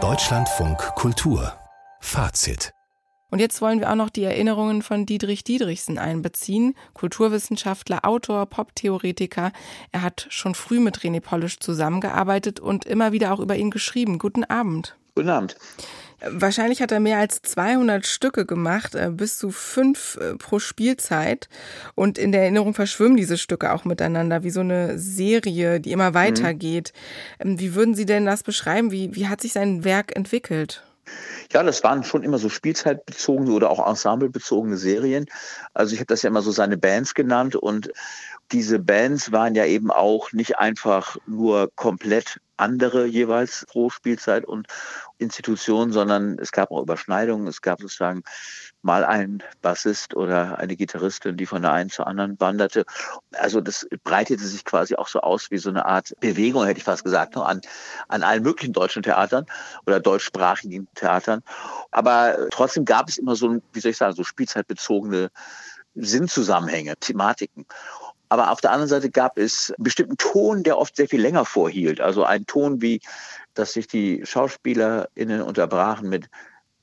Deutschlandfunk Kultur Fazit und jetzt wollen wir auch noch die Erinnerungen von Dietrich Diedrichsen einbeziehen, Kulturwissenschaftler, Autor, Poptheoretiker. Er hat schon früh mit René Polisch zusammengearbeitet und immer wieder auch über ihn geschrieben. Guten Abend. Guten Abend. Wahrscheinlich hat er mehr als 200 Stücke gemacht, äh, bis zu fünf äh, pro Spielzeit. Und in der Erinnerung verschwimmen diese Stücke auch miteinander, wie so eine Serie, die immer weitergeht. Mhm. Wie würden Sie denn das beschreiben? Wie, wie hat sich sein Werk entwickelt? Ja, das waren schon immer so spielzeitbezogene oder auch ensemblebezogene Serien. Also ich habe das ja immer so seine Bands genannt und diese Bands waren ja eben auch nicht einfach nur komplett andere jeweils pro Spielzeit und Institution, sondern es gab auch Überschneidungen. Es gab sozusagen mal einen Bassist oder eine Gitarristin, die von der einen zur anderen wanderte. Also das breitete sich quasi auch so aus wie so eine Art Bewegung, hätte ich fast gesagt, an, an allen möglichen deutschen Theatern oder deutschsprachigen Theatern. Aber trotzdem gab es immer so, wie soll ich sagen, so spielzeitbezogene Sinnzusammenhänge, Thematiken. Aber auf der anderen Seite gab es einen bestimmten Ton, der oft sehr viel länger vorhielt. Also ein Ton wie, dass sich die SchauspielerInnen unterbrachen mit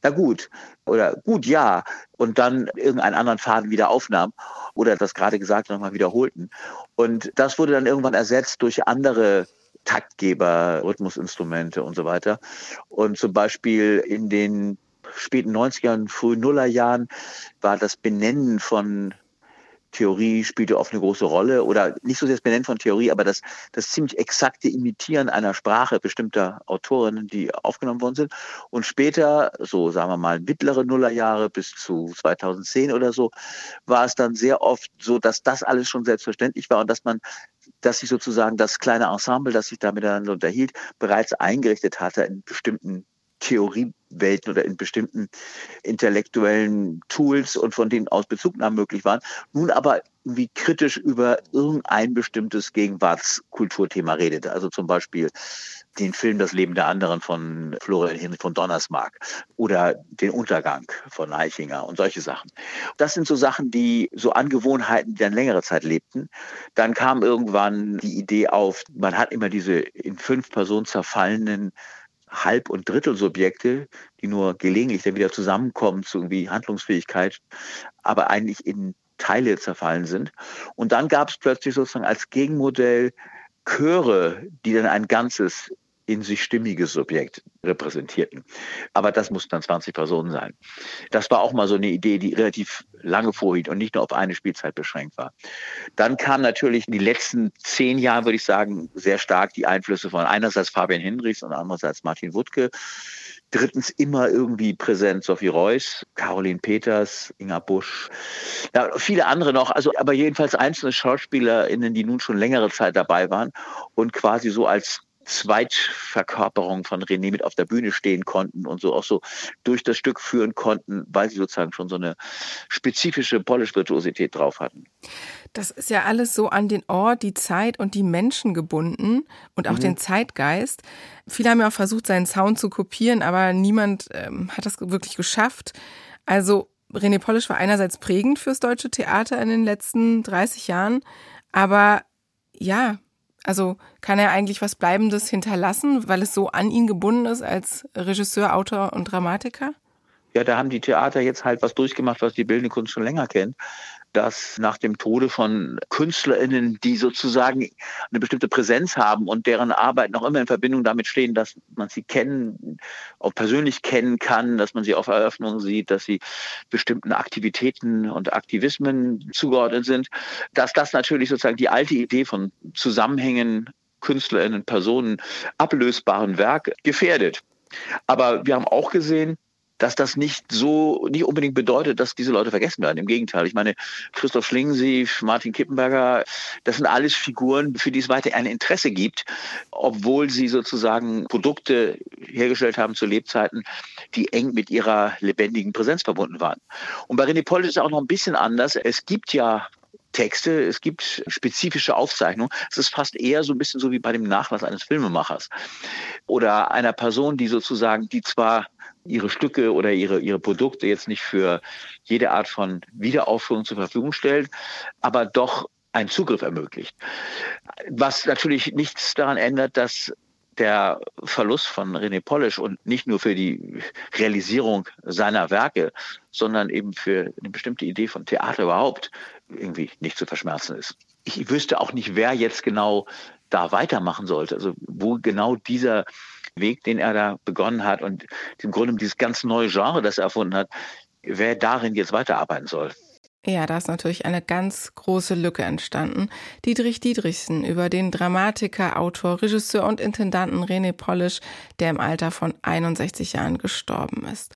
na gut oder gut ja und dann irgendeinen anderen Faden wieder aufnahm oder das gerade Gesagte nochmal wiederholten. Und das wurde dann irgendwann ersetzt durch andere Taktgeber, Rhythmusinstrumente und so weiter. Und zum Beispiel in den späten 90ern, frühen Nullerjahren war das Benennen von Theorie spielte oft eine große Rolle oder nicht so sehr das Benennen von Theorie, aber das, das ziemlich exakte Imitieren einer Sprache bestimmter Autorinnen, die aufgenommen worden sind. Und später, so sagen wir mal mittlere Nullerjahre bis zu 2010 oder so, war es dann sehr oft so, dass das alles schon selbstverständlich war und dass man dass sich sozusagen das kleine Ensemble, das sich da miteinander unterhielt, bereits eingerichtet hatte in bestimmten Theoriewelten oder in bestimmten intellektuellen Tools und von denen aus Bezugnahmen möglich waren, nun aber irgendwie kritisch über irgendein bestimmtes Gegenwartskulturthema redete. Also zum Beispiel den Film Das Leben der anderen von Florian Henry von Donnersmarck oder den Untergang von Eichinger und solche Sachen. Das sind so Sachen, die so Angewohnheiten, die dann längere Zeit lebten. Dann kam irgendwann die Idee auf, man hat immer diese in fünf Personen zerfallenen Halb- und Drittelsubjekte, die nur gelegentlich dann wieder zusammenkommen zu irgendwie Handlungsfähigkeit, aber eigentlich in Teile zerfallen sind. Und dann gab es plötzlich sozusagen als Gegenmodell Chöre, die dann ein Ganzes in sich stimmiges Subjekt repräsentierten. Aber das mussten dann 20 Personen sein. Das war auch mal so eine Idee, die relativ lange vorhielt und nicht nur auf eine Spielzeit beschränkt war. Dann kam natürlich in die letzten zehn Jahre, würde ich sagen, sehr stark die Einflüsse von einerseits Fabian Hinrichs und andererseits Martin Wuttke. Drittens immer irgendwie präsent Sophie Reuss, Caroline Peters, Inga Busch, ja, viele andere noch, also aber jedenfalls einzelne SchauspielerInnen, die nun schon längere Zeit dabei waren und quasi so als Zweitverkörperung von René mit auf der Bühne stehen konnten und so auch so durch das Stück führen konnten, weil sie sozusagen schon so eine spezifische Polish-Virtuosität drauf hatten. Das ist ja alles so an den Ort, die Zeit und die Menschen gebunden und auch mhm. den Zeitgeist. Viele haben ja auch versucht, seinen Sound zu kopieren, aber niemand ähm, hat das wirklich geschafft. Also René Polish war einerseits prägend fürs deutsche Theater in den letzten 30 Jahren, aber ja, also kann er eigentlich was Bleibendes hinterlassen, weil es so an ihn gebunden ist als Regisseur, Autor und Dramatiker? Ja, da haben die Theater jetzt halt was durchgemacht, was die bildende Kunst schon länger kennt dass nach dem Tode von KünstlerInnen, die sozusagen eine bestimmte Präsenz haben und deren Arbeit noch immer in Verbindung damit stehen, dass man sie kennen, auch persönlich kennen kann, dass man sie auf Eröffnungen sieht, dass sie bestimmten Aktivitäten und Aktivismen zugeordnet sind, dass das natürlich sozusagen die alte Idee von Zusammenhängen KünstlerInnen, Personen, ablösbaren Werk gefährdet. Aber wir haben auch gesehen, dass das nicht so, nicht unbedingt bedeutet, dass diese Leute vergessen werden. Im Gegenteil. Ich meine, Christoph Schlingensief, Martin Kippenberger, das sind alles Figuren, für die es weiter ein Interesse gibt, obwohl sie sozusagen Produkte hergestellt haben zu Lebzeiten, die eng mit ihrer lebendigen Präsenz verbunden waren. Und bei René Poll ist es auch noch ein bisschen anders. Es gibt ja Texte, es gibt spezifische Aufzeichnungen. Es ist fast eher so ein bisschen so wie bei dem Nachlass eines Filmemachers oder einer Person, die sozusagen, die zwar ihre Stücke oder ihre, ihre Produkte jetzt nicht für jede Art von Wiederaufführung zur Verfügung stellt, aber doch einen Zugriff ermöglicht. Was natürlich nichts daran ändert, dass der Verlust von René Polish und nicht nur für die Realisierung seiner Werke, sondern eben für eine bestimmte Idee von Theater überhaupt irgendwie nicht zu verschmerzen ist. Ich wüsste auch nicht, wer jetzt genau da weitermachen sollte, also wo genau dieser Weg, den er da begonnen hat und im Grunde dieses ganz neue Genre, das er erfunden hat, wer darin jetzt weiterarbeiten soll. Ja, da ist natürlich eine ganz große Lücke entstanden. Dietrich Dietrichsen über den Dramatiker, Autor, Regisseur und Intendanten René Polish, der im Alter von 61 Jahren gestorben ist.